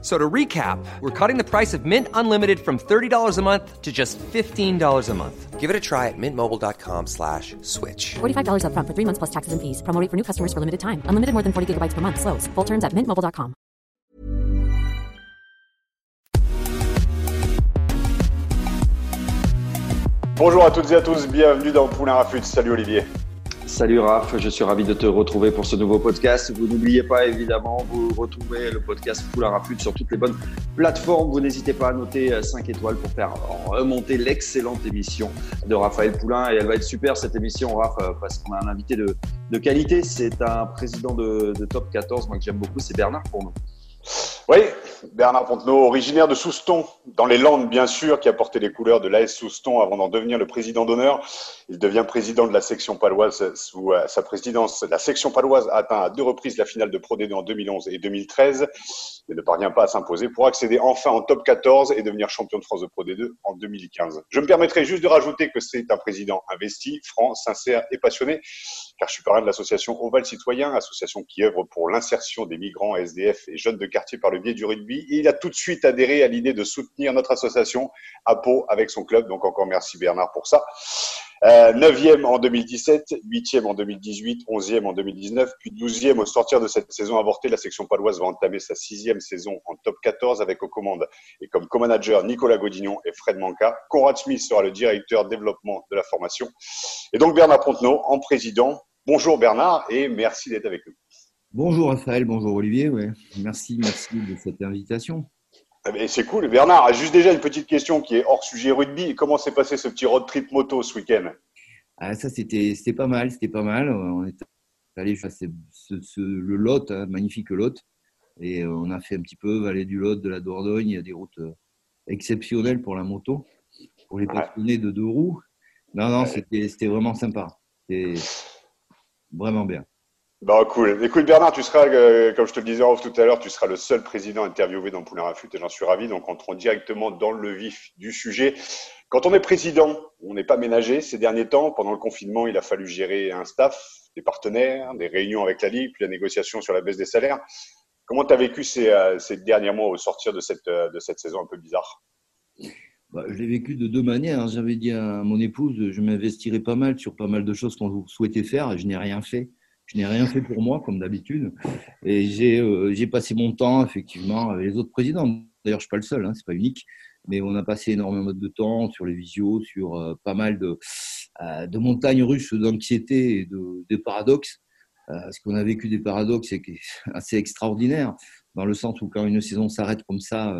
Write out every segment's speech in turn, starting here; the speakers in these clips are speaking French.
So to recap, we're cutting the price of Mint Unlimited from $30 a month to just $15 a month. Give it a try at mintmobile.com slash switch. $45 up front for three months plus taxes and fees. Promo rate for new customers for limited time. Unlimited more than 40 gigabytes per month. Slows. Full terms at mintmobile.com. Bonjour à toutes et à tous, bienvenue dans Poulain Rafut. Salut Olivier. Salut Raph, je suis ravi de te retrouver pour ce nouveau podcast. Vous n'oubliez pas évidemment, vous retrouvez le podcast Poulain Rafut sur toutes les bonnes plateformes. Vous n'hésitez pas à noter 5 étoiles pour faire remonter l'excellente émission de Raphaël Poulain. Et elle va être super cette émission, Raph, parce qu'on a un invité de, de qualité. C'est un président de, de Top 14, moi que j'aime beaucoup, c'est Bernard pour nous. Oui, Bernard Pontenot, originaire de Souston, dans les Landes bien sûr, qui a porté les couleurs de l'AS Souston avant d'en devenir le président d'honneur. Il devient président de la section paloise sous euh, sa présidence. La section paloise a atteint à deux reprises la finale de Pro D2 en 2011 et 2013, mais ne parvient pas à s'imposer pour accéder enfin en top 14 et devenir champion de France de Pro D2 en 2015. Je me permettrai juste de rajouter que c'est un président investi, franc, sincère et passionné car je suis parrain de l'association Oval Citoyen, association qui œuvre pour l'insertion des migrants, SDF et jeunes de quartier par le biais du rugby. Il a tout de suite adhéré à l'idée de soutenir notre association à Pau avec son club. Donc encore merci Bernard pour ça. Euh, 9e en 2017, 8e en 2018, 11e en 2019, puis 12e au sortir de cette saison avortée. La section paloise va entamer sa sixième saison en top 14 avec aux commandes et comme co-manager Nicolas Godignon et Fred Manca. Conrad Smith sera le directeur développement de la formation. Et donc Bernard Pontenot en président. Bonjour Bernard et merci d'être avec nous. Bonjour Raphaël, bonjour Olivier. Ouais. Merci, merci de cette invitation. C'est cool. Bernard, juste déjà une petite question qui est hors sujet rugby. Comment s'est passé ce petit road trip moto ce week-end? Ah, Ça, c'était pas mal. C'était pas mal. On est allé ce, ce, le Lot, hein, magnifique Lot. Et euh, on a fait un petit peu vallée du Lot, de la Dordogne. Il y a des routes euh, exceptionnelles pour la moto, pour les passionnés de deux roues. Non, non, c'était vraiment sympa. C'était vraiment bien. Bon, cool. Écoute, Bernard, tu seras, euh, comme je te le disais en off tout à l'heure, tu seras le seul président interviewé dans Poulain Rafut et j'en suis ravi. Donc, entrons directement dans le vif du sujet. Quand on est président, on n'est pas ménagé. Ces derniers temps, pendant le confinement, il a fallu gérer un staff, des partenaires, des réunions avec la Ligue, puis la négociation sur la baisse des salaires. Comment tu as vécu ces, euh, ces, derniers mois au sortir de cette, euh, de cette saison un peu bizarre? Bah, je l'ai vécu de deux manières. J'avais dit à mon épouse, je m'investirais pas mal sur pas mal de choses qu'on souhaitait faire et je n'ai rien fait. Je n'ai rien fait pour moi, comme d'habitude. Et j'ai euh, passé mon temps, effectivement, avec les autres présidents. D'ailleurs, je ne suis pas le seul, hein, ce n'est pas unique. Mais on a passé énormément de temps sur les visios, sur euh, pas mal de, euh, de montagnes russes d'anxiété et de, de paradoxes. Euh, parce qu'on a vécu des paradoxes assez extraordinaires, dans le sens où quand une saison s'arrête comme ça,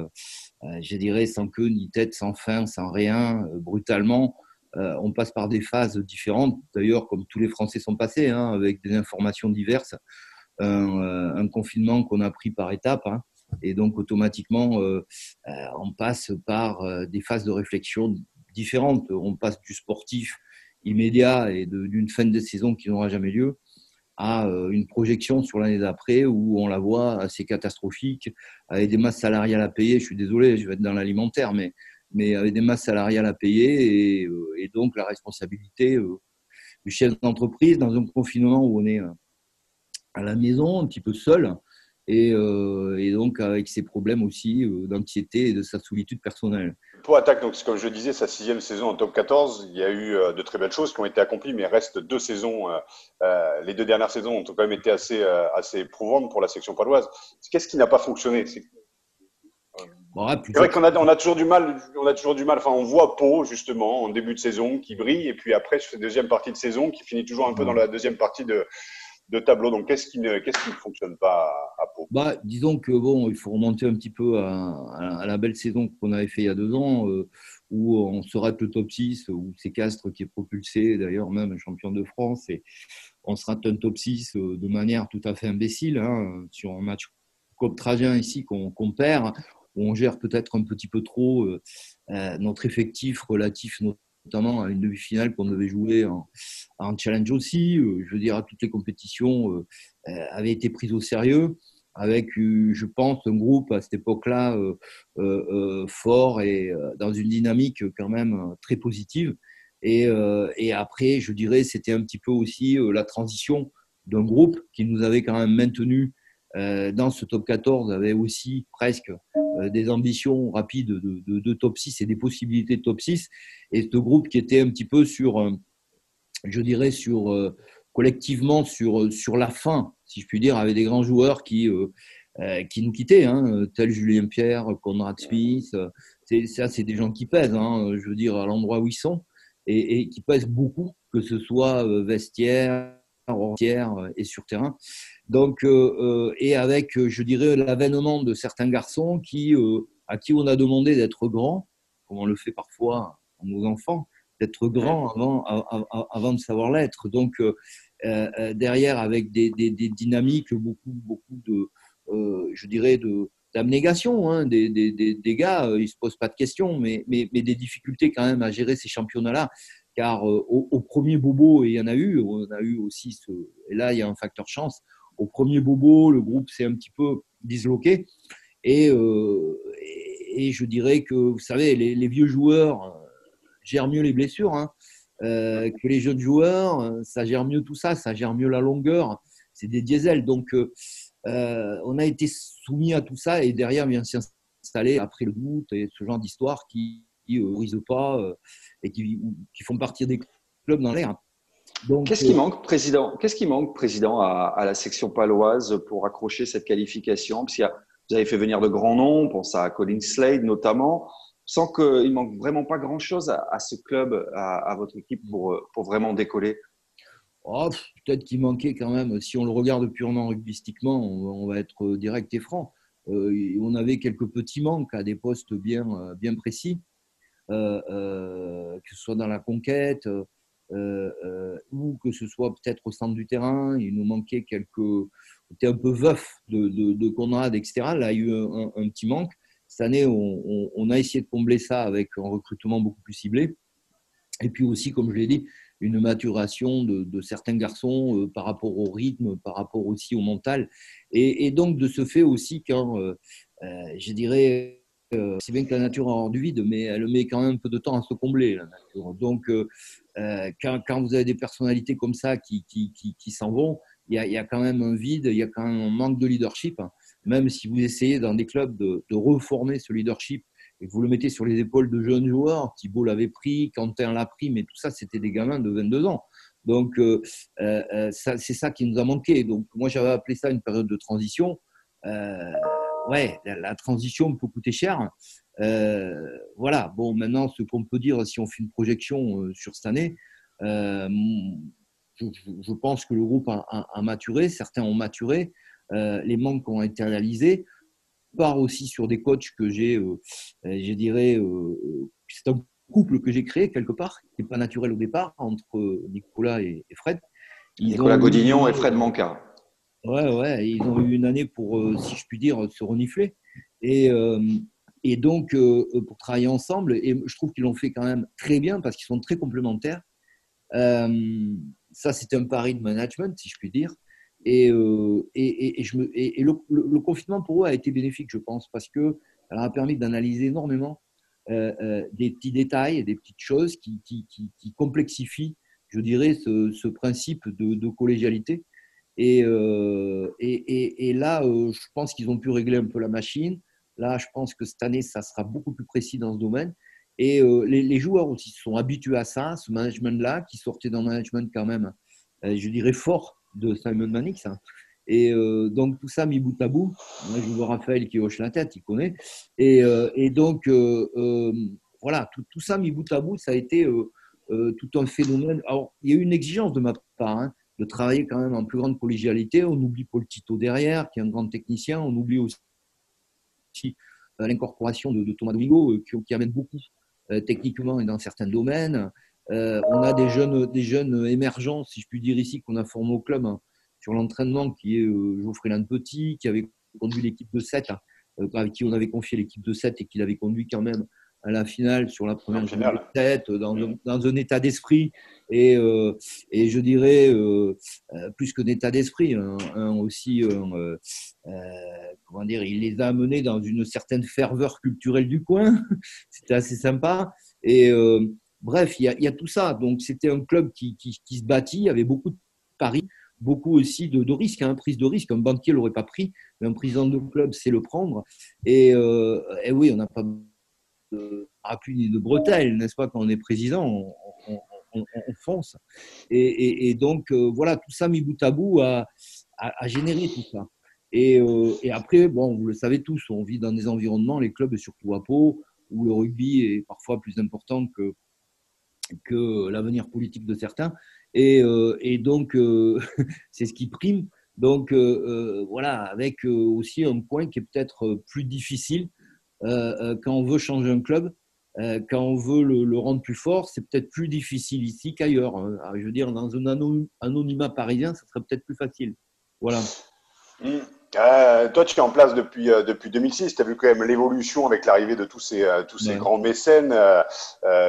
euh, je dirais, sans queue ni tête, sans fin, sans rien, euh, brutalement. Euh, on passe par des phases différentes, d'ailleurs, comme tous les Français sont passés, hein, avec des informations diverses. Un, confinement qu'on a pris par étapes. Hein, et donc, automatiquement, on passe par des phases de réflexion différentes. On passe du sportif immédiat et d'une fin de saison qui n'aura jamais lieu à euh, une projection sur l'année d'après où on la voit assez catastrophique, avec des masses salariales à payer. Je suis désolé, je vais être dans l'alimentaire, mais, mais avec des masses salariales à payer et, euh, donc la responsabilité euh, du chef d'entreprise dans un confinement où on est à la maison, un petit peu seul, et, donc avec ses problèmes aussi d'anxiété et de sa solitude personnelle. Pour Attaque, donc, comme je disais, sa sixième saison en top 14, il y a eu euh, de très belles choses qui ont été accomplies, mais il reste deux saisons. Euh, euh, les deux dernières saisons ont quand même été assez, assez éprouvantes pour la section paloise. Qu'est-ce qui n'a pas fonctionné? C'est vrai qu'on a, on a toujours du mal. On a toujours du mal. Enfin, on voit Pau justement en début de saison qui brille, et puis après, sur deuxième partie de saison, qui finit toujours un peu dans la deuxième partie de, de tableau. Donc, qu'est-ce qui ne, qu'est-ce qui ne fonctionne pas à, Pau? Bah, Disons que bon, il faut remonter un petit peu à, la belle saison qu'on avait fait il y a deux ans, euh, où on sera le top 6, où c'est Castres qui est propulsé, d'ailleurs même champion de France, et on sera un top 6 euh, de manière tout à fait imbécile, hein, sur un match Coupe Trajan ici qu'on, perd, où on gère peut-être un petit peu trop euh, notre effectif relatif, notamment à une demi-finale qu'on devait jouer en, challenge aussi. Euh, je veux dire, à toutes les compétitions euh, euh, avaient été prises au sérieux. avec, je pense, un groupe à cette époque-là fort et dans une dynamique quand même très positive. Et, et après, je dirais, c'était un petit peu aussi la transition d'un groupe qui nous avait quand même maintenu dans ce top 14, avait aussi presque des ambitions rapides de, de, de, top 6 et des possibilités de top 6. Et ce groupe qui était un petit peu sur, je dirais, sur collectivement sur, sur la fin, si je puis dire, avec des grands joueurs qui, euh, euh, qui nous quittaient, hein, tel Julien Pierre, Conrad Smith. Ça, c'est des gens qui pèsent, hein, je veux dire, à l'endroit où ils sont, et, qui pèsent beaucoup, que ce soit euh, vestiaire, entière et sur terrain. Donc, et avec, je dirais, l'avènement de certains garçons qui, à qui on a demandé d'être grands, comme on le fait parfois à nos enfants, d'être grand avant, avant, de savoir l'être. Donc, euh, euh, derrière avec des, des, des, dynamiques, beaucoup, beaucoup de, euh, je dirais, de, d'abnégation hein, des, des, des, gars, ils ne se posent pas de questions, mais, mais, mais, des difficultés quand même à gérer ces championnats-là. Car au, premier bobo, et il y en a eu, on a eu aussi ce, et là il y a un facteur chance, au premier bobo, le groupe s'est un petit peu disloqué. Et, et, je dirais que, vous savez, les, vieux joueurs gèrent mieux les blessures. Hein. Euh, que les jeunes joueurs, euh, ça gère mieux tout ça, ça gère mieux la longueur. C'est des diesels. Donc, euh, on a été soumis à tout ça et derrière vient s'installer après le doute et ce genre d'histoire qui ne brisent pas et qui, qui, font partir des clubs dans l'air. Qu'est-ce qui manque, président Qu'est-ce qui manque, président, à, la section paloise pour accrocher cette qualification? Parce vous avez fait venir de grands noms, on pense à Colin Slade notamment sans qu'il manque vraiment pas grand-chose à, ce club, à, votre équipe pour, pour vraiment décoller oh, Peut-être qu'il manquait quand même, si on le regarde purement rugbystiquement, on, va être direct et franc. Euh, on avait quelques petits manques à des postes bien, bien précis, euh, euh, que ce soit dans la conquête ou que ce soit peut-être au centre du terrain. Il nous manquait quelques. On était un peu veuf de, de, de Conrad, etc. Là, il y a eu un petit manque. Cette année, on, a essayé de combler ça avec un recrutement beaucoup plus ciblé. Et puis aussi, comme je l'ai dit, une maturation de, certains garçons euh, par rapport au rythme, par rapport aussi au mental. Et, donc, de ce fait aussi, quand, euh, euh, je dirais, c'est bien que la nature a hors du vide, mais elle met quand même un peu de temps à se combler, la nature. Donc, quand, vous avez des personnalités comme ça qui, qui, s'en vont, il y, a, il y, a, quand même un vide, il y a quand même un manque de leadership même si vous essayez dans des clubs de, reformer ce leadership et que vous le mettez sur les épaules de jeunes joueurs, Thibault l'avait pris, Quentin l'a pris, mais tout ça, c'était des gamins de 22 ans. Donc, euh, euh, euh, c'est ça qui nous a manqué. Donc, moi, j'avais appelé ça une période de transition. Ouais, la, transition peut coûter cher. voilà, bon, maintenant, ce qu'on peut dire, si on fait une projection sur cette année, je, pense que le groupe a maturé, certains ont maturé. Euh, les manques ont été analysés. Part aussi sur des coachs que j'ai, euh, euh, je dirais, c'est un couple que j'ai créé quelque part, qui n'est pas naturel au départ, entre Nicolas et, Fred. Nicolas Godignon et Fred Manca. Ouais, ouais, ils ont eu une année pour, si je puis dire, se renifler. Et, et donc, pour travailler ensemble, et je trouve qu'ils l'ont fait quand même très bien parce qu'ils sont très complémentaires. ça, c'est un pari de management, si je puis dire. Euh, et, et, je me, et le, confinement pour eux a été bénéfique, je pense, parce que ça a permis d'analyser énormément euh, euh, des petits détails, des petites choses qui, qui, qui, complexifient, je dirais, ce, ce principe de, de, collégialité. Et, et, là, je pense qu'ils ont pu régler un peu la machine. Là, je pense que cette année, ça sera beaucoup plus précis dans ce domaine. Et les, les, joueurs aussi sont habitués à ça, ce management-là, qui sortait d'un management quand même, je dirais, fort de Simon Mannix. Hein. Et euh, donc tout ça mis bout à bout, moi je vois Raphaël qui hoche la tête, il connaît. Et, euh, et donc euh, voilà, tout, tout, ça mis bout à bout, ça a été tout un phénomène. Alors il y a eu une exigence de ma part hein, de travailler quand même en plus grande collégialité. On oublie Paul Tito derrière, qui est un grand technicien. On oublie aussi l'incorporation de, Thomas Domingo, qui, qui, amène beaucoup techniquement et dans certains domaines. Euh, on a des jeunes, émergents, si je puis dire ici, qu'on a formés au club hein, sur l'entraînement, qui est euh, Geoffrey Petit, qui avait conduit l'équipe de 7, hein, euh, avec qui on avait confié l'équipe de 7 et qui l'avait conduit quand même à la finale sur la première tête, dans, dans, un état d'esprit et, euh, et je dirais euh, euh, plus que d'état d'esprit, un, aussi, comment dire, il les a amenés dans une certaine ferveur culturelle du coin. C'était assez sympa. Et bref, il y, a, il y, a, tout ça. Donc c'était un club qui, qui, qui, se bâtit, il y avait beaucoup de paris, beaucoup aussi de, de risques, un hein, prise de risque. Un banquier l'aurait pas pris, mais un président de club sait le prendre. Et, et oui, on n'a pas de de bretelles, n'est-ce pas Quand on est président, on, on, on, fonce. Et, donc, euh, voilà, tout ça mis bout à bout a, généré tout ça. Euh, et, après, bon, vous le savez tous, on vit dans des environnements, les clubs, surtout à Pau, où le rugby est parfois plus important que, que l'avenir politique de certains. Et, euh, donc, c'est ce qui prime. Donc, voilà, avec aussi un point qui est peut-être plus difficile quand on veut changer un club, euh, quand on veut le, rendre plus fort, c'est peut-être plus difficile ici qu'ailleurs. Hein. Je veux dire, dans un anonymat parisien, ça serait peut-être plus facile. Voilà. Mmh. Euh, toi, tu es en place depuis, euh, depuis 2006. Tu as vu quand même l'évolution avec l'arrivée de tous ces, tous ces grands mécènes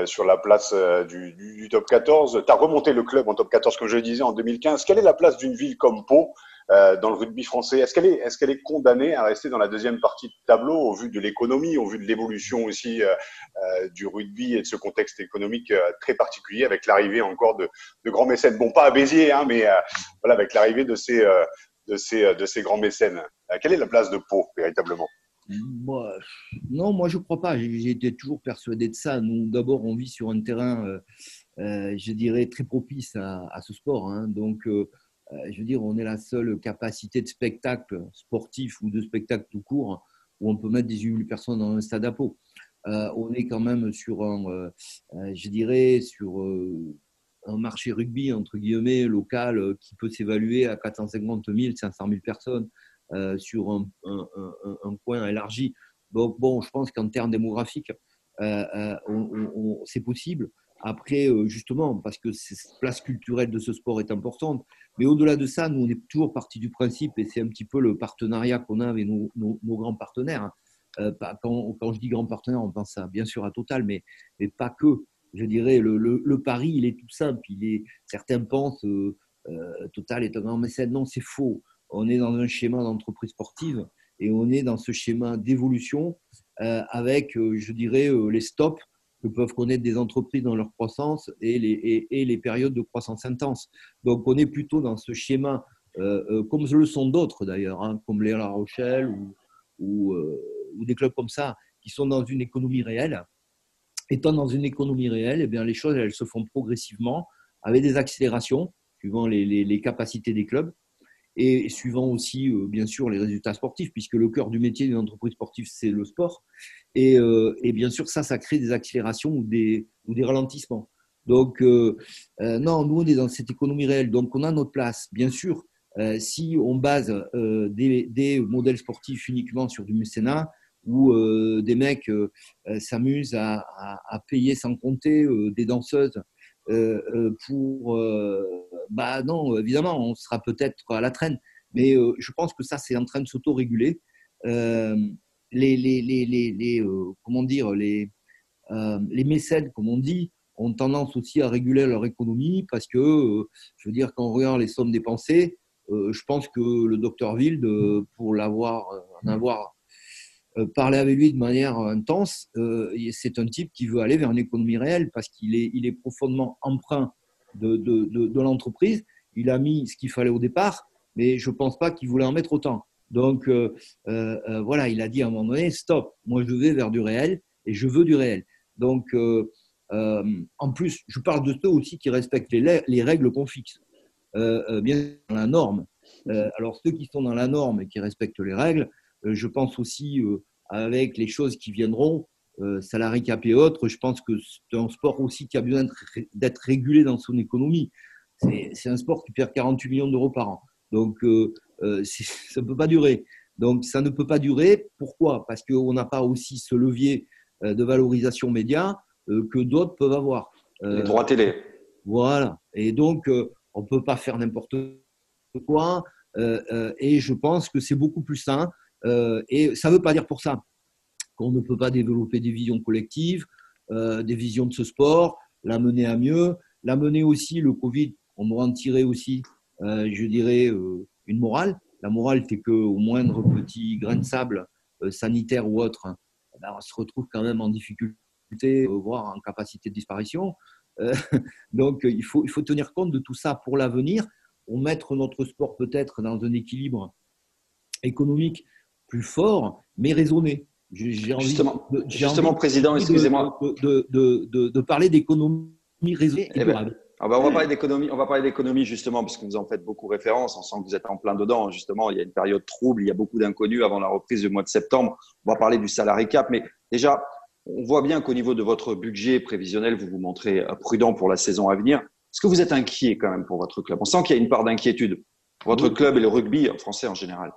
sur la place du, du, top 14. Tu as remonté le club en top 14, comme je le disais, en 2015. Quelle est la place d'une ville comme Pau euh, dans le rugby français. Est-ce qu'elle est, est, qu'elle est condamnée à rester dans la deuxième partie du tableau au vu de l'économie, au vu de l'évolution aussi euh, euh, du rugby et de ce contexte économique très particulier avec l'arrivée encore de, de, grands mécènes? Bon, pas à Béziers, hein, mais voilà, avec l'arrivée de ces, de, ces, de ces grands mécènes. quelle est la place de Pau, véritablement? Moi, non, moi je ne crois pas. J'ai été toujours persuadé de ça. Nous, d'abord, on vit sur un terrain, je dirais, très propice à, ce sport. Hein. Donc, je veux dire, on est la seule capacité de spectacle sportif ou de spectacle tout court où on peut mettre 18 000 personnes dans un stade à peau. Euh, on est quand même sur un, euh, je dirais, sur un marché rugby, entre guillemets, local qui peut s'évaluer à 450 000, 500 000 personnes sur un, un, point élargi. Donc, bon, je pense qu'en termes démographiques, c'est possible. Après, justement, parce que cette place culturelle de ce sport est importante, mais au-delà de ça, nous, on est toujours parti du principe, et c'est un petit peu le partenariat qu'on a avec nos, grands partenaires. Hein. Euh, quand, je dis grands partenaires, on pense bien sûr à Total, mais, mais pas que. Je dirais, le, le, pari, il est tout simple. Il est, certains pensent euh, euh, Total est un grand mécène. Non, c'est faux. On est dans un schéma d'entreprise sportive et on est dans ce schéma d'évolution avec, je dirais, les stops que peuvent connaître des entreprises dans leur croissance et les, et, les périodes de croissance intense. Donc, on est plutôt dans ce schéma, euh, euh, comme le sont d'autres d'ailleurs, hein, comme les La Rochelle ou, euh, ou, des clubs comme ça, qui sont dans une économie réelle. Étant dans une économie réelle, eh bien, les choses elles se font progressivement avec des accélérations suivant les, les capacités des clubs et suivant aussi, bien sûr, les résultats sportifs, puisque le cœur du métier d'une entreprise sportive, c'est le sport. Euh, et, bien sûr, ça, ça crée des accélérations ou des, ralentissements. Donc, euh, euh, non, nous, on est dans cette économie réelle. Donc, on a notre place. Bien sûr, si on base des, modèles sportifs uniquement sur du mécénat, où des mecs s'amusent à, payer sans compter des danseuses pour... bah non, évidemment, on sera peut-être à la traîne. Mais je pense que ça, c'est en train de s'auto-réguler les, les, les, les euh, comment dire, les, euh, les mécènes, comme on dit, ont tendance aussi à réguler leur économie parce que, euh, je veux dire, quand on regarde les sommes dépensées, je pense que le docteur Wild, pour l'avoir, en avoir parlé avec lui de manière intense, c'est un type qui veut aller vers une économie réelle parce qu'il est, profondément emprunt de, l'entreprise. Il a mis ce qu'il fallait au départ, mais je ne pense pas qu'il voulait en mettre autant. Donc euh, euh, euh, voilà, il a dit à un moment donné, stop, moi je vais vers du réel et je veux du réel. Donc en plus, je parle de ceux aussi qui respectent les, les règles qu'on fixe, bien dans la norme. alors ceux qui sont dans la norme et qui respectent les règles, je pense aussi avec les choses qui viendront, salariés cap et autres, je pense que c'est un sport aussi qui a besoin d'être régulé dans son économie. C'est un sport qui perd 48 millions d'euros par an. Donc, euh, ça ne peut pas durer. Donc, ça ne peut pas durer. Pourquoi? Parce qu'on n'a pas aussi ce levier euh, de valorisation média euh, que d'autres peuvent avoir. Les droits télé. Voilà. Et donc, on ne peut pas faire n'importe quoi. et je pense que c'est beaucoup plus sain. Et ça ne veut pas dire pour ça qu'on ne peut pas développer des visions collectives, des visions de ce sport, la mener à mieux, la mener aussi, le Covid, on doit en tirer aussi, je dirais, une morale. La morale, c'est qu'au moindre petit grain de sable sanitaire ou autre, eh ben, on se retrouve quand même en difficulté, voire en capacité de disparition. donc, il faut, il faut tenir compte de tout ça pour l'avenir, on mettre notre sport peut-être dans un équilibre économique plus fort, mais raisonné. justement, justement président, excusez-moi. De, de, de, parler d'économie raisonnée eh ben, ah ben, on va parler d'économie, on va parler d'économie justement, puisque vous en faites beaucoup référence. On sent que vous êtes en plein dedans. Justement, il y a une période trouble, il y a beaucoup d'inconnus avant la reprise du mois de septembre. On va parler du salarié cap, mais déjà, on voit bien qu'au niveau de votre budget prévisionnel, vous vous montrez prudent pour la saison à venir. Est-ce que vous êtes inquiet quand même pour votre club? On sent qu'il y a une part d'inquiétude votre club et le rugby français en général.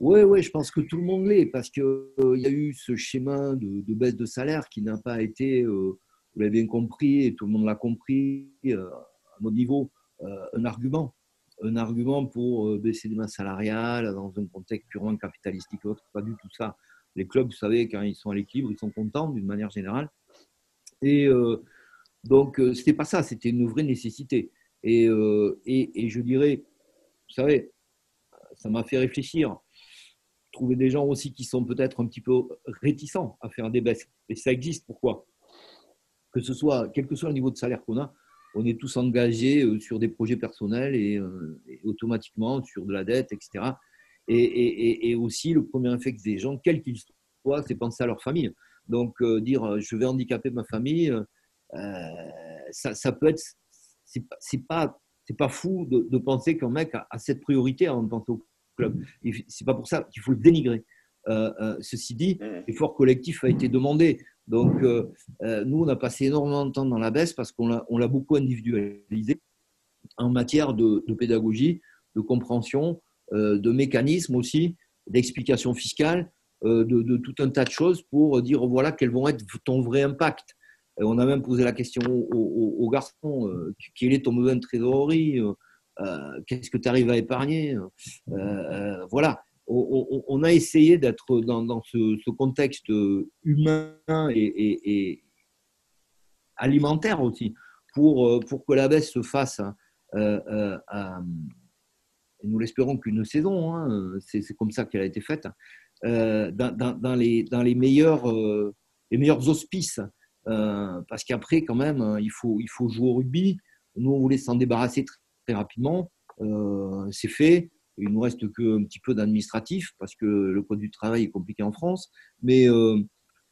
Oui, oui, je pense que tout le monde l'est parce qu'il euh, y a eu ce schéma de, baisse de salaire qui n'a pas été, euh, vous l'avez bien compris et tout le monde l'a compris, euh, à notre niveau, un argument. Un argument pour baisser les masses salariales dans un contexte purement capitalistique. Autre. Pas du tout ça. Les clubs, vous savez, quand ils sont à l'équilibre, ils sont contents d'une manière générale. Et donc, ce n'était pas ça, c'était une vraie nécessité. Et, et, et je dirais, vous savez, ça m'a fait réfléchir trouver des gens aussi qui sont peut-être un petit peu réticents à faire des baisses. Et ça existe. Pourquoi? Que ce soit, quel que soit le niveau de salaire qu'on a, on est tous engagés euh, sur des projets personnels euh, et, automatiquement sur de la dette, etc. Et, aussi, le premier effet des gens, quels qu'ils soient, c'est penser à leur famille. Donc, euh, dire je vais handicaper ma famille, ça, ça, peut être. C'est pas, pas, fou de, de penser qu'un mec a, cette priorité en pensant au club. C'est pas pour ça qu'il faut le dénigrer. Euh, euh, ceci dit, mmh. l'effort collectif a été demandé. Donc, euh, nous, on a passé énormément de temps dans la baisse parce qu'on l'a beaucoup individualisé en matière de, pédagogie, de compréhension, de mécanisme aussi, d'explication fiscale, de, tout un tas de choses pour dire voilà quels vont être ton vrai impact. on a même posé la question aux, garçons quel est ton besoin de trésorerie qu'est-ce que tu arrives à épargner euh, euh, Voilà, on, a essayé d'être dans, ce, contexte humain et, alimentaire aussi, pour, que la baisse se fasse. Hein, nous l'espérons qu'une saison, hein, c'est comme ça qu'elle a été faite, dans, les, meilleurs, auspices. parce qu'après, quand même, il faut jouer au rugby. Nous, on voulait s'en débarrasser très rapidement. Euh, c'est fait. Il nous reste qu'un petit peu d'administratif parce que le code du travail est compliqué en France. Mais euh,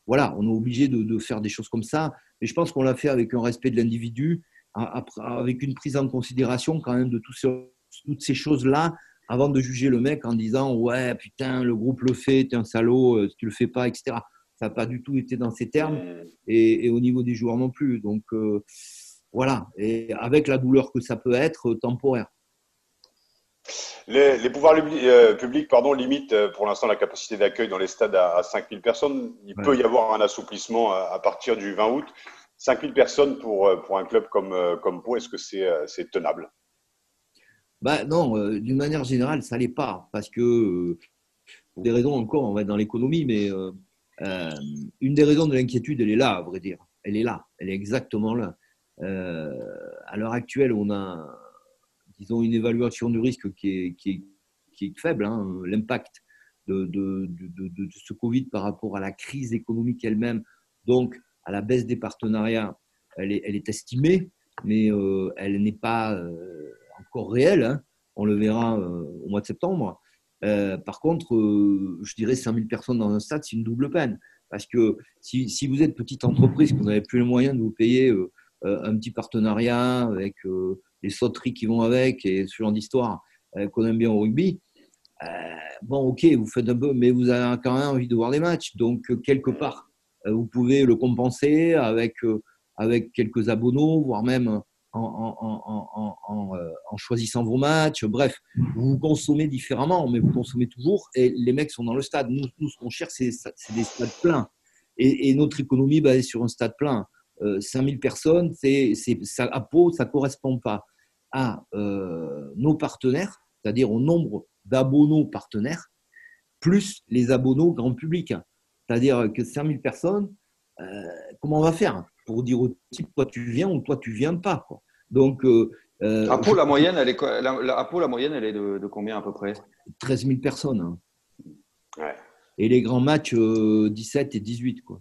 voilà, on est obligé de, faire des choses comme ça. Et je pense qu'on l'a fait avec un respect de l'individu, avec une prise en considération quand même de toutes ces choses-là avant de juger le mec en disant ouais putain le groupe le fait, t'es un salaud, euh, tu le fais pas, etc. Ça n'a pas du tout été dans ces termes et, au niveau des joueurs non plus. Donc voilà, et avec la douleur que ça peut être temporaire. Les, pouvoirs euh, publics pardon, limitent euh, pour l'instant la capacité d'accueil dans les stades à, 5000 personnes. Il peut y avoir un assouplissement à, partir du 20 août. 5000 personnes pour, euh, pour un club comme, comme Pau, est-ce que c'est tenable? Bah Non, d'une manière générale, ça l'est pas. Parce que, pour des raisons encore, on va être dans l'économie, mais une des raisons de l'inquiétude, elle est là, à vrai dire. Elle est là, elle est exactement là. Euh, à l'heure actuelle, on a, disons, une évaluation du risque qui est, faible. L'impact de, ce Covid par rapport à la crise économique elle-même, donc à la baisse des partenariats, elle est, estimée, mais euh, elle n'est pas euh, encore réelle. Hein. On le verra au mois de septembre. par contre, je dirais 5000 personnes dans un stade, c'est une double peine. Parce que si, si, vous êtes petite entreprise, que vous n'avez plus les moyens de vous payer un petit partenariat avec euh, les sauteries qui vont avec et ce genre d'histoire euh, qu'on aime bien au rugby. bon, ok, vous faites un peu, mais vous avez quand même envie de voir des matchs. Donc, quelque part, vous pouvez le compenser avec, avec quelques abonnements, voire même en, en, choisissant vos matchs. Bref, vous consommez différemment, mais vous consommez toujours. Et les mecs sont dans le stade. Nous, nous ce qu'on cherche, c'est des stades pleins. Et, et, notre économie basée sur un stade plein. 5000 euh, personnes, c'est, ça, à Pau, ça ne correspond pas à euh, nos partenaires, c'est-à-dire au nombre d'abonnés partenaires, plus les abonnés grand public. C'est-à-dire que 5000 personnes, comment on va faire pour dire au type, toi tu viens ou toi tu viens pas quoi. Donc, à Pau, la moyenne, elle est, la, la, la moyenne, elle est de, combien à peu près? 13 000 personnes. Hein. Ouais. Et les grands matchs, 17 et 18. Quoi.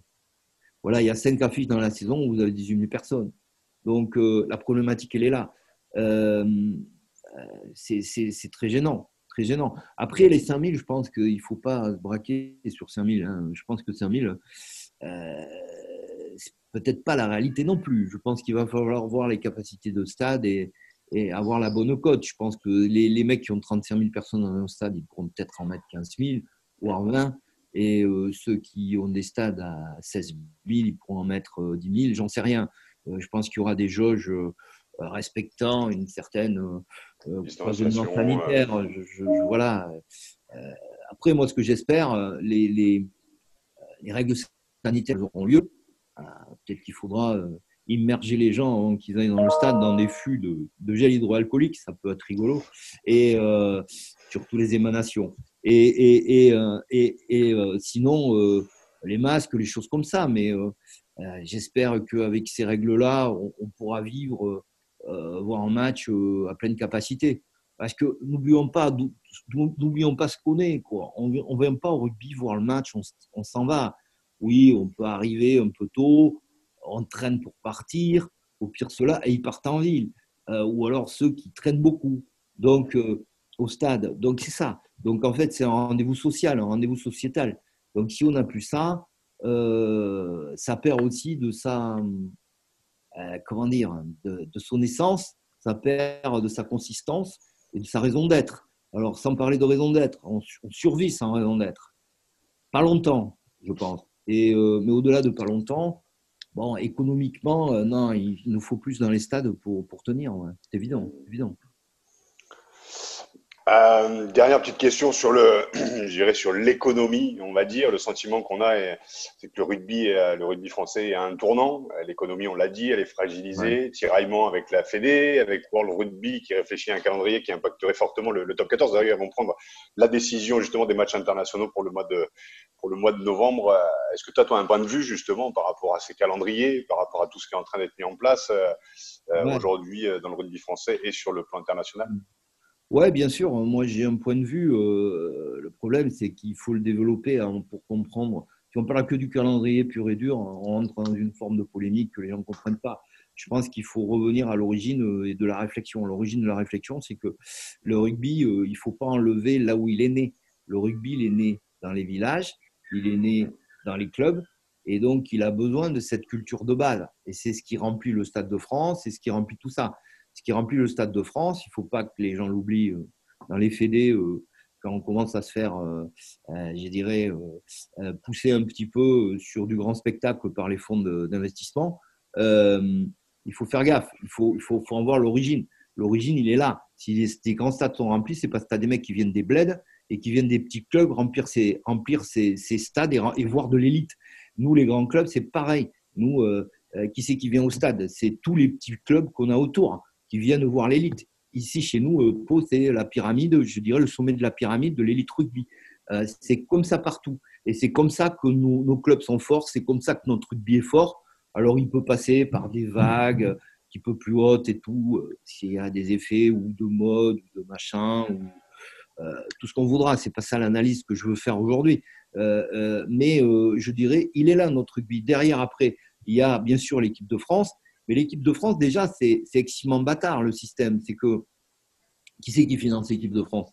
Voilà, il y a 5 affiches dans la saison où vous avez 18 000 personnes. Donc, la problématique, elle est là. Euh, c'est très gênant. Après, les 5000, je pense qu'il ne faut pas se braquer sur 5000. Hein. Je pense que 5000, euh, c'est peut-être pas la réalité non plus. Je pense qu'il va falloir voir les capacités de stade et, et avoir la bonne cote. Je pense que les, les, mecs qui ont 35 000 personnes dans un stade, ils pourront peut-être en mettre 15 000, voire 20. Et euh, ceux qui ont des stades à 16 000, ils pourront en mettre 10 euh, 000, j'en sais rien. je pense qu'il y aura des jauges euh, respectant une certaine euh, euh sanitaire. Je, voilà. Euh, après, moi, ce que j'espère, les, les, les, règles sanitaires auront lieu. Peut-être qu'il faudra immerger les gens, hein, qu'ils aillent dans le stade, dans des fûts de, de gel hydroalcoolique, ça peut être rigolo, et euh, surtout les émanations. Et, et, et, et, et sinon, euh, les masques, les choses comme ça, mais euh, j'espère qu'avec ces règles-là, on, on, pourra vivre euh, voir un match euh, à pleine capacité. Parce que n'oublions pas, n'oublions pas ce qu'on est. Quoi. On ne vient pas au rugby voir le match, on, s'en va. Oui, on peut arriver un peu tôt, on traîne pour partir. Au pire, cela, et ils partent en ville. Euh, ou alors ceux qui traînent beaucoup. Donc, au stade. Donc, c'est ça. Donc, en fait, c'est un rendez-vous social, un rendez-vous sociétal. Donc, si on n'a plus ça, ça perd aussi de sa, euh, comment dire, de, son essence, ça perd de sa consistance et de sa raison d'être. Alors, sans parler de raison d'être, on, survit sans raison d'être. Pas longtemps, je pense. Et, euh, mais au-delà de pas longtemps, bon, économiquement, euh, non, il, nous faut plus dans les stades pour, pour tenir. C'est évident, évident. Euh, dernière petite question sur le, je sur l'économie, on va dire. Le sentiment qu'on a, c'est que le rugby, euh, le rugby français est à un tournant. Euh, l'économie, on l'a dit, elle est fragilisée. Tiraillement avec la Fédé, avec World Rugby qui réfléchit à un calendrier qui impacterait fortement le, top 14. D'ailleurs, ils vont prendre la décision justement des matchs internationaux pour le mois de, pour le mois de novembre. Est-ce que tu as toi un point de vue justement par rapport à ces calendriers, par rapport à tout ce qui est en train d'être mis en place aujourd'hui dans le rugby français et sur le plan international? Oui, bien sûr. Moi, j'ai un point de vue. Euh, le problème, c'est qu'il faut le développer hein, pour comprendre. Si on parle que du calendrier pur et dur, on rentre dans une forme de polémique que les gens ne comprennent pas. Je pense qu'il faut revenir à l'origine euh, et de la réflexion. L'origine de la réflexion, c'est que le rugby, euh, il ne faut pas enlever là où il est né. Le rugby, il est né dans les villages, il est né dans les clubs, et donc il a besoin de cette culture de base. Et c'est ce qui remplit le Stade de France, c'est ce qui remplit tout ça ce qui remplit le Stade de France. Il ne faut pas que les gens l'oublient euh, dans les fédés euh, quand on commence à se faire, euh, je dirais, pousser un petit peu sur du grand spectacle par les fonds d'investissement. il faut faire gaffe. Il faut, il faut, en voir l'origine. L'origine, il est là. Si les, grands stades sont remplis, c'est parce que tu as des mecs qui viennent des bleds et qui viennent des petits clubs remplir ces, stades et, voir de l'élite. Nous, les grands clubs, c'est pareil. Nous, qui c'est qui vient au stade? C'est tous les petits clubs qu'on a autour qui viennent voir l'élite. Ici, chez nous, euh, Pau, c'est la pyramide, je dirais le sommet de la pyramide de l'élite rugby. Euh, c'est comme ça partout. Et c'est comme ça que nos, clubs sont forts, c'est comme ça que notre rugby est fort. Alors, il peut passer par des vagues un petit peu plus hautes et tout, euh, s'il y a des effets ou de mode, ou de machin, ou tout ce qu'on voudra. C'est pas ça l'analyse que je veux faire aujourd'hui. mais je dirais, il est là notre rugby. Derrière, après, il y a bien sûr l'équipe de France mais l'équipe de France, déjà, c'est extrêmement bâtard le système. C'est que qui c'est qui finance l'équipe de France?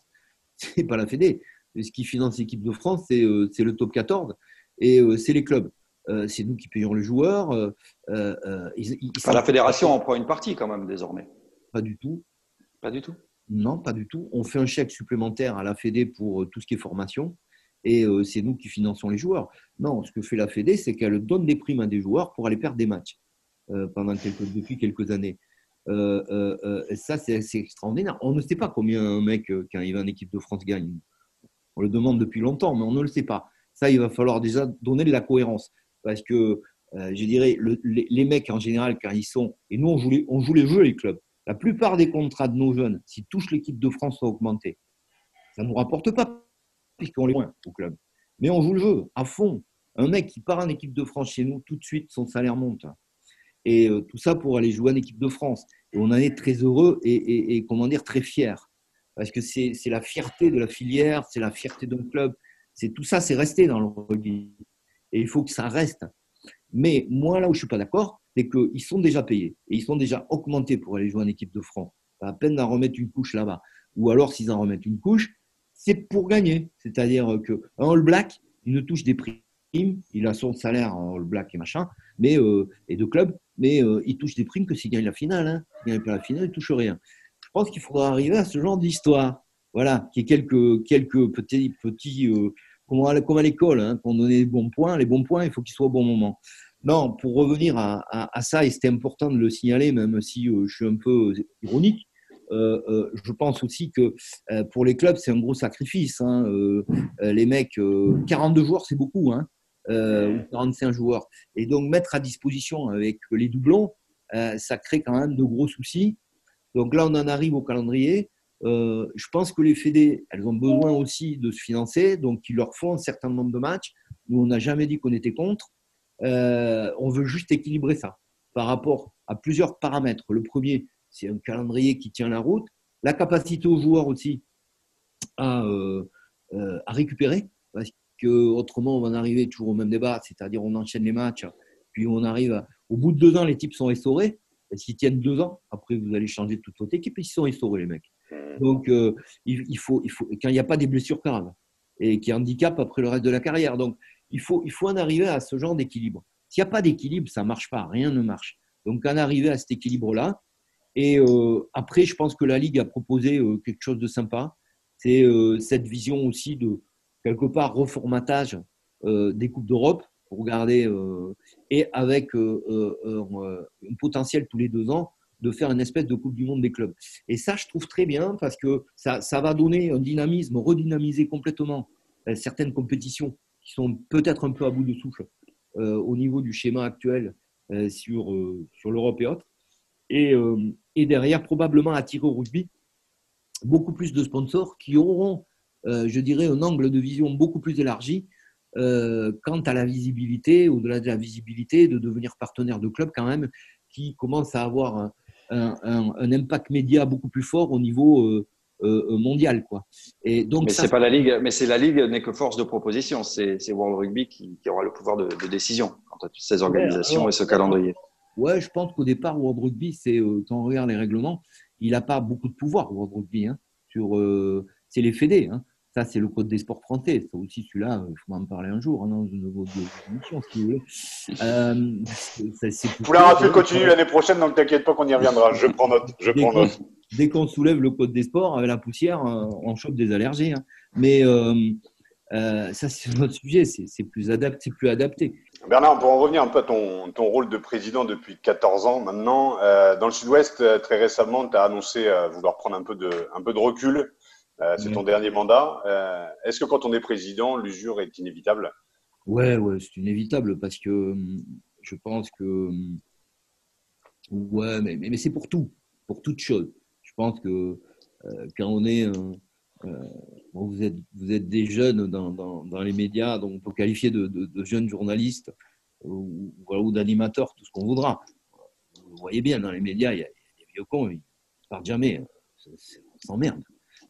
C'est pas la Fédé. Ce qui finance l'équipe de France, c'est euh, le top 14 et euh, c'est les clubs. Euh, c'est nous qui payons les joueurs. la fédération en prend une partie quand même désormais. Pas du tout. Pas du tout? Non, pas du tout. On fait un chèque supplémentaire à la Fédé pour tout ce qui est formation et c'est nous qui finançons les joueurs. Non, ce que fait la Fédé, c'est qu'elle donne des primes à des joueurs pour aller perdre des matchs. Euh, depuis quelques années. Euh, euh, ça, c'est extraordinaire. On ne sait pas combien un mec, quand il va en équipe de France, gagne. On le demande depuis longtemps, mais on ne le sait pas. Ça, il va falloir déjà donner de la cohérence. Parce que, je dirais, les, mecs, en général, quand ils sont. Et nous, on joue, les, les jeux, les clubs. La plupart des contrats de nos jeunes, si touche l'équipe de France, sont augmentés. Ça ne nous rapporte pas, puisqu'on est loin au club. Mais on joue le jeu à fond. Un mec qui part en équipe de France chez nous, tout de suite, son salaire monte. Et euh, tout ça pour aller jouer en équipe de France. Et on en est très heureux et, comment dire, très fiers. Parce que c'est la fierté de la filière, c'est la fierté d'un club. C'est tout ça, c'est resté dans le rugby. Et il faut que ça reste. Mais moi, là où je ne suis pas d'accord, c'est qu'ils sont déjà payés et ils sont déjà augmentés pour aller jouer en équipe de France. Pas à peine d'en remettre une couche là-bas. Ou alors, s'ils en remettent une couche, c'est pour gagner. C'est-à-dire qu'un All Black, il ne touche des il a son salaire en All Black et machin, mais, euh, et de club, mais euh, il touche des primes que s'il gagne la finale. Hein. S'il gagne pas la finale, il touche rien. Je pense qu'il faudra arriver à ce genre d'histoire. Voilà, qui est quelques, quelques petits, petits euh, comme à, l'école, hein, qu'on donnait les bons points. Les bons points, il faut qu'ils soient au bon moment. Non, pour revenir à, à, ça, et c'était important de le signaler, même si je suis un peu ironique, euh, euh, je pense aussi que euh, pour les clubs, c'est un gros sacrifice. Hein. les mecs, 42 joueurs, c'est beaucoup, hein, ou 45 joueurs. Et donc, mettre à disposition avec les doublons, ça crée quand même de gros soucis. Donc là, on en arrive au calendrier. je pense que les fédés, elles ont besoin aussi de se financer, donc ils leur font un certain nombre de matchs. Nous, on n'a jamais dit qu'on était contre. on veut juste équilibrer ça par rapport à plusieurs paramètres. Le premier, c'est un calendrier qui tient la route. La capacité aux joueurs aussi à, euh, euh, à récupérer, parce qu'autrement, on va en arriver toujours au même débat, c'est-à-dire on enchaîne les matchs, puis on arrive au bout de deux ans, les types sont restaurés. S'ils tiennent deux ans, après vous allez changer toute votre équipe, ils sont restaurés, les mecs. Donc, euh, il, faut, il faut, quand il n'y a pas des blessures graves et qui handicapent après le reste de la carrière. Donc, il faut, il faut en arriver à ce genre d'équilibre. S'il n'y a pas d'équilibre, ça ne marche pas, rien ne marche. Donc, en arriver à cet équilibre-là, et euh, après, je pense que la Ligue a proposé euh, quelque chose de sympa. C'est cette vision aussi de, quelque part, reformatage des Coupes d'Europe pour garder, et avec un potentiel tous les deux ans de faire une espèce de Coupe du Monde des clubs. Et ça, je trouve très bien parce que ça, ça va donner un dynamisme, redynamiser complètement certaines compétitions qui sont peut-être un peu à bout de souffle au niveau du schéma actuel sur, sur l'Europe et autres et, euh, et, derrière probablement attirer au rugby beaucoup plus de sponsors qui auront, euh, je dirais, un angle de vision beaucoup plus élargi euh, quant à la visibilité, au-delà de la visibilité, de devenir partenaire de club quand même, qui commence à avoir un, un, un impact média beaucoup plus fort au niveau mondial, quoi. Et donc, mais c'est pas la ligue, mais c'est la ligue n'est que force de proposition. C'est World Rugby qui, qui, aura le pouvoir de, de décision quant à toutes ces organisations et ce calendrier. Ouais, je pense qu'au départ, World Rugby, c'est euh, quand on regarde les règlements, il n'a pas beaucoup de pouvoir, World Rugby. Hein, sur, euh, c'est les fédés. Hein. Ça, c'est le code des sports français. Ça aussi, celui-là, il faut en parler un jour, hein, dans une émission, si vous voulez. Euh, Poulain continue l'année prochaine, donc t'inquiète pas qu'on y reviendra. Je prends note. Je prends note. Dès qu'on soulève le code des sports, avec la poussière, euh, on chope des allergies. Hein. Mais euh, ça, c'est notre sujet. C'est plus adapté. Plus adapté. Bernard, pour en revenir un peu à ton, ton rôle de président depuis 14 ans maintenant, euh, dans le sud-ouest, euh, très récemment, tu as annoncé euh, vouloir prendre un peu de, un peu de recul. C'est ton dernier mandat. Est-ce que quand on est président, l'usure est inévitable? Ouais, ouais, c'est inévitable parce que hum, je pense que. Hum, ouais, mais, mais, c'est pour tout, pour toute chose. Je pense que quand on est vous, êtes, vous êtes des jeunes dans, dans, les médias, donc on peut qualifier de, de, jeunes journalistes ou, ou d'animateurs, tout ce qu'on voudra. Vous voyez bien, dans les médias, il y a, des vieux cons, ils ne partent jamais. on s'emmerde.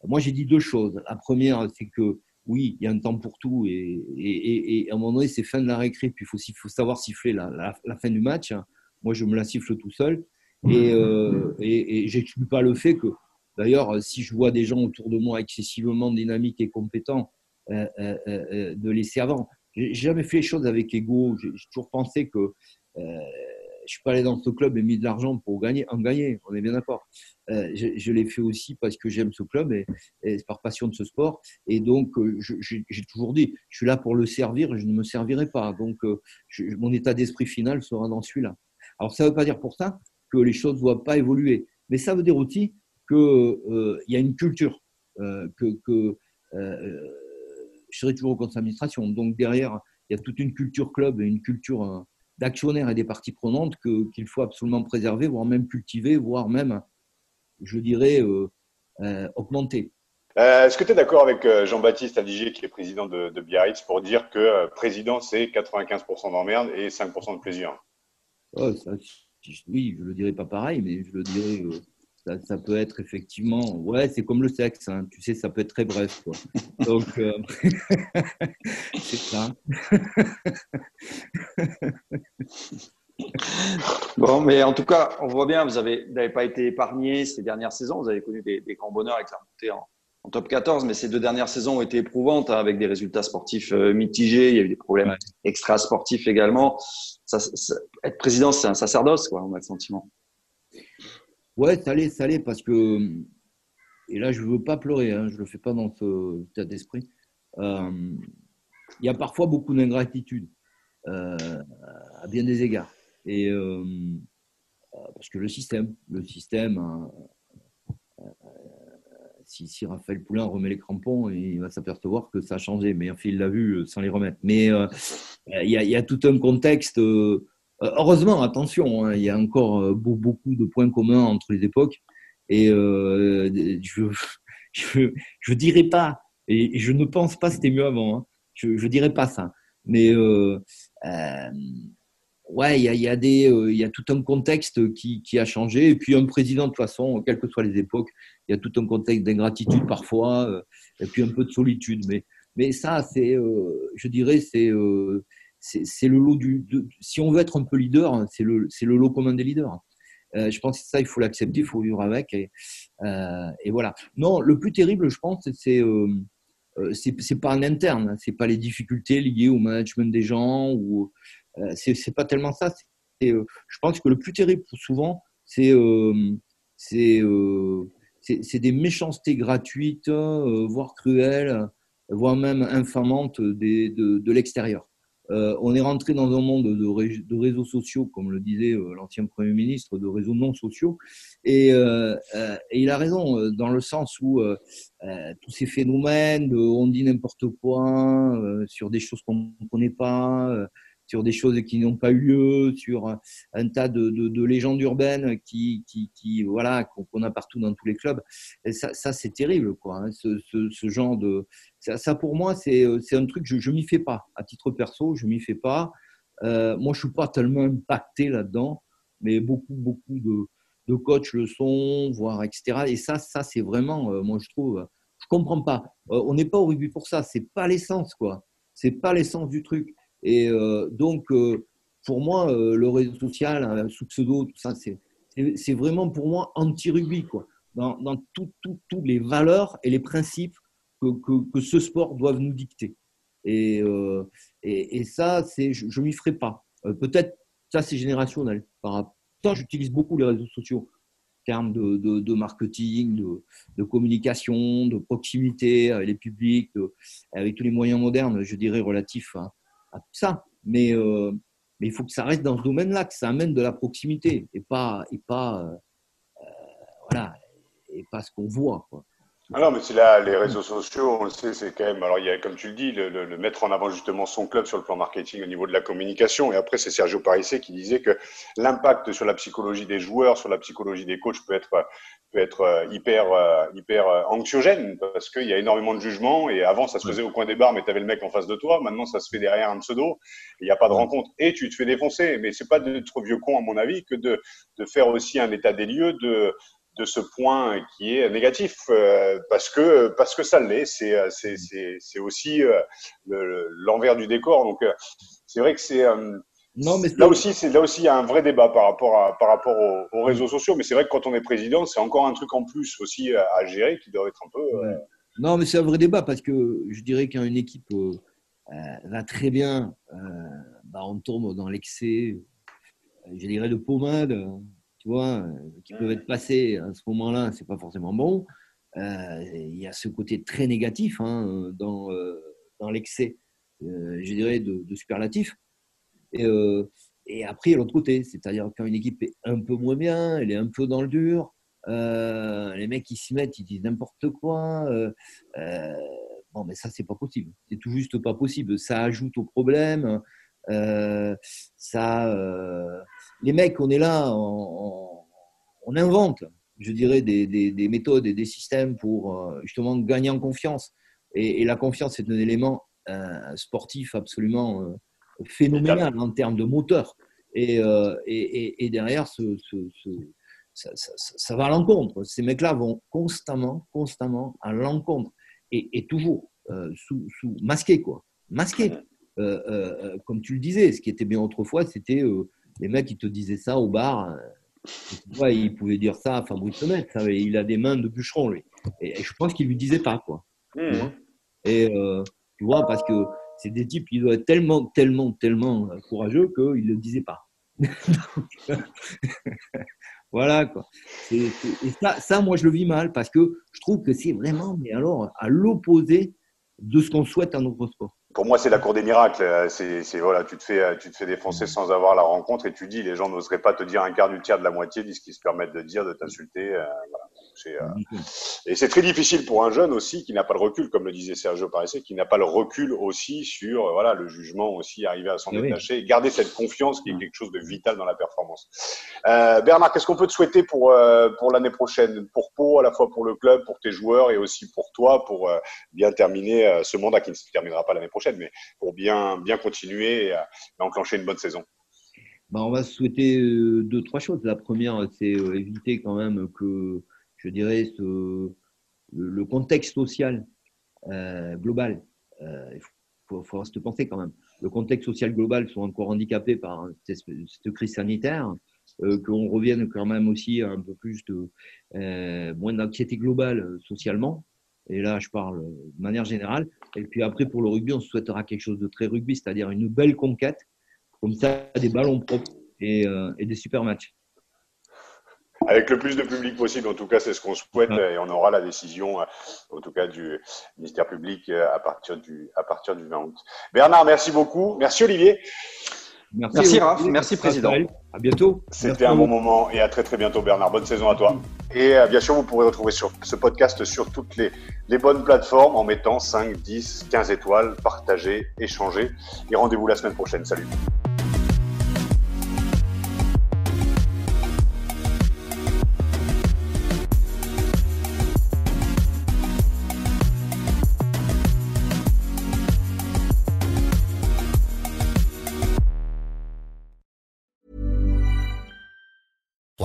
Moi, j'ai dit deux choses. La première, c'est que oui, il y a un temps pour tout et, à un moment donné, c'est fin de la récré, puis il faut, savoir siffler la, fin du match. Moi, je me la siffle tout seul et, euh, j'exclus pas le fait que D'ailleurs, euh, si je vois des gens autour de moi excessivement dynamiques et compétents, euh, euh, de laisser avant. J'ai jamais fait les choses avec ego. J'ai toujours pensé que je suis pas allé dans ce club et mis de l'argent pour gagner, en gagner. On est bien d'accord. je, l'ai fait aussi parce que j'aime ce club et, par passion de ce sport. Et donc, j'ai toujours dit, je suis là pour le servir je ne me servirai pas. Donc, mon état d'esprit final sera dans celui-là. Alors, ça ne veut pas dire pour ça que les choses ne doivent pas évoluer. Mais ça veut dire aussi qu'il euh, y a une culture, euh, que, euh, je serai toujours au conseil d'administration. Donc derrière, il y a toute une culture club et une culture d'actionnaires et des parties prenantes qu'il faut absolument préserver, voire même cultiver, voire même, je dirais, augmenter. Euh, est-ce que tu es d'accord avec euh, Jean-Baptiste Aligier, qui est président de, Biarritz, pour dire que euh, président, c'est 95% d'emmerde et 5% de plaisir? Oh, Oui, je le dirais pas pareil, mais je le dirais. Ça, peut être effectivement. Ouais, c'est comme le sexe, hein. tu sais, ça peut être très bref. Quoi. Donc, c'est ça. Bon, mais en tout cas, on voit bien, vous n'avez pas été épargné ces dernières saisons. Vous avez connu des, grands bonheurs avec la montée en, en top 14, mais ces deux dernières saisons ont été éprouvantes hein, avec des résultats sportifs euh, mitigés. Il y a eu des problèmes extra-sportifs également. être président, c'est un sacerdoce, quoi, on a le sentiment. Ouais, ça l'est, ça l'est, parce que, et là, je ne veux pas pleurer, hein, je ne le fais pas dans ce état d'esprit. Euh, il y a parfois beaucoup d'ingratitude, euh, à bien des égards. Et parce que le système, le système, si, Raphaël Poulain remet les crampons, il va s'apercevoir que ça a changé. Mais enfin, il l'a vu euh, sans les remettre. Mais euh, il y, a tout un contexte. Euh, heureusement, attention, hein, il y a encore beaucoup de points communs entre les époques. Et je je dirais pas, et je ne pense pas que c'était mieux avant. Hein. je ne dirais pas ça. Mais ouais, il y a, y, a euh, y a, tout un contexte qui, qui, a changé. Et puis un président, de toute façon, quelles que soient les époques, il y a tout un contexte d'ingratitude parfois, euh, et puis un peu de solitude. Mais, mais ça, c'est, euh, je dirais, c'est, c'est, le lot du. si on veut être un peu leader, hein, c'est le, le lot commun des leaders. je pense que ça, il faut l'accepter, il faut vivre avec. Et, et, voilà. Non, le plus terrible, je pense, c'est. c'est, c'est pas en interne, hein. c'est pas les difficultés liées au management des gens ou euh, c'est pas tellement ça. Euh, je pense que le plus terrible souvent, c'est euh, des méchancetés gratuites, voire cruelles, voire même infamantes de, de l'extérieur. On est rentré dans un monde de, réseaux sociaux, comme le disait l'ancien Premier ministre, de réseaux non sociaux. Et, et, il a raison, dans le sens où tous ces phénomènes, on dit n'importe quoi sur des choses qu'on ne connaît pas, sur des choses qui n'ont pas eu lieu, sur un tas de, de, légendes urbaines qui, qui, qui voilà, qu'on a partout dans tous les clubs. Ça, c'est terrible, quoi. Hein, ce, ce, genre de, ça, pour moi, c'est un truc, je, je m'y fais pas. À titre perso, je m'y fais pas. Euh, moi, je suis pas tellement impacté là-dedans, mais beaucoup, beaucoup de, de coachs le sont, voire etc. Et ça, ça c'est vraiment, euh, moi, je trouve, je comprends pas. Euh, on n'est pas au rugby pour ça. C'est pas l'essence, quoi. C'est pas l'essence du truc. Et euh, donc, euh, pour moi, euh, le réseau social, sous pseudo, tout ça, c'est vraiment pour moi anti-rugby, quoi. Dans, dans toutes les valeurs et les principes que, que, ce sport doit nous dicter. Et, et, ça, c'est, je ne m'y ferai pas. Peut-être, ça, c'est générationnel. Par j'utilise beaucoup les réseaux sociaux en termes de, de, marketing, de, de, communication, de proximité avec les publics, avec tous les moyens modernes, je dirais, relatifs tout ça. Mais, euh, mais il faut que ça reste dans ce domaine-là, que ça amène de la proximité et pas, et pas, euh, euh, voilà, et pas ce qu'on voit. Ah mais c'est là, les réseaux sociaux, on le sait, c'est quand même. Alors, il y a, comme tu le dis, le, le, mettre en avant justement son club sur le plan marketing au niveau de la communication. Et après, c'est Sergio Parissé qui disait que l'impact sur la psychologie des joueurs, sur la psychologie des coachs peut être, peut être euh, hyper, euh, hyper euh, anxiogène parce qu'il y a énormément de jugements. Et avant, ça se faisait au coin des bars, mais tu avais le mec en face de toi. Maintenant, ça se fait derrière un pseudo. Il n'y a pas de rencontre. Et tu te fais défoncer. Mais c'est pas trop vieux con, à mon avis, que de, de faire aussi un état des lieux de de ce point qui est négatif euh, parce que parce que ça l'est. C'est euh, c'est c'est aussi euh, l'envers du décor. Donc c'est vrai que c'est non, mais là aussi, c'est là aussi il y a un vrai débat par rapport à par rapport aux, réseaux sociaux. Mais c'est vrai que quand on est président, c'est encore un truc en plus aussi à, gérer qui doit être un peu. Non, mais c'est un vrai débat parce que je dirais quand une équipe va très bien, bah, on tombe dans l'excès, je dirais de pommade euh, qui peuvent être passés à ce moment-là, c'est pas forcément bon. Euh, il y a ce côté très négatif hein, dans, euh, dans l'excès, je dirais, de, superlatif. Et, et après, l'autre côté, c'est-à-dire quand une équipe est un peu moins bien, elle est un peu dans le dur, les mecs qui s'y mettent, ils disent n'importe quoi. bon, mais ça, c'est pas possible. C'est tout juste pas possible. Ça ajoute au problème. ça, les mecs, on est là, on, invente. je dirais, des, des, méthodes et des systèmes pour justement gagner en confiance. Et, la confiance est un élément sportif absolument phénoménal en termes de moteur. Et, et, et derrière, ce, ce, ça, ça, va à l'encontre. Ces mecs-là vont constamment, constamment à l'encontre. Et, toujours sous, sous, masqué, quoi. Masqué. Euh, euh, euh, comme tu le disais, ce qui était bien autrefois, c'était les mecs qui te disaient ça au bar. Ouais, il pouvait dire ça à Fabrice Lemaitre. Il a des mains de bûcheron, lui. Et, je pense qu'il lui disait pas, quoi. Mmh. Et tu vois, parce que c'est des types qui doivent être tellement, tellement, tellement courageux qu'ils ne le disaient pas. voilà, quoi. et ça, ça, moi, je le vis mal parce que je trouve que c'est vraiment, mais alors, à l'opposé de ce qu'on souhaite à notre sport pour moi, c'est la cour des miracles. Euh, c'est voilà, tu te fais, euh, tu te fais défoncer mm. sans avoir la rencontre et tu dis, les gens n'oseraient pas te dire un quart du tiers de la moitié de ce qu'ils se permettent de dire, de t'insulter. Euh, et c'est très difficile pour un jeune aussi qui n'a pas le recul, comme le disait Sergio Paressé, qui n'a pas le recul aussi sur voilà le jugement aussi, arriver à s'en eh détacher, et garder cette confiance qui est mm. quelque chose de vital dans la performance. Bernard, qu'est-ce qu'on peut te souhaiter pour pour l'année prochaine, pour Pau, à la fois pour le club, pour tes joueurs et aussi pour toi, pour bien terminer ce mandat qui ne se terminera pas l'année prochaine mais pour bien, bien continuer et, enclencher une bonne saison bah, On va souhaiter euh, deux, trois choses. La première, c'est euh, éviter quand même que, je dirais, le contexte social euh, global, il faut, se penser quand même, le contexte social global soit encore handicapé par cette, crise sanitaire. qu'on revienne quand même aussi à un peu plus de moins d'anxiété globale socialement, et là, je parle de manière générale. Et puis après, pour le rugby, on souhaitera quelque chose de très rugby, c'est-à-dire une belle conquête, comme ça, des ballons propres et, euh, des super matchs. Avec le plus de public possible, en tout cas, c'est ce qu'on souhaite et on aura la décision, euh, en tout cas, du ministère public euh, à partir du, à partir du 20 août. Bernard, merci beaucoup. Merci Olivier. Merci, Raph, merci Président. À bientôt. C'était un bon moment et à très très bientôt Bernard. Bonne saison à toi. Et euh, bien sûr, vous pourrez retrouver sur ce podcast sur toutes les, les bonnes plateformes en mettant 5, 10, 15 étoiles, partagez, échangez. Et rendez-vous la semaine prochaine. Salut.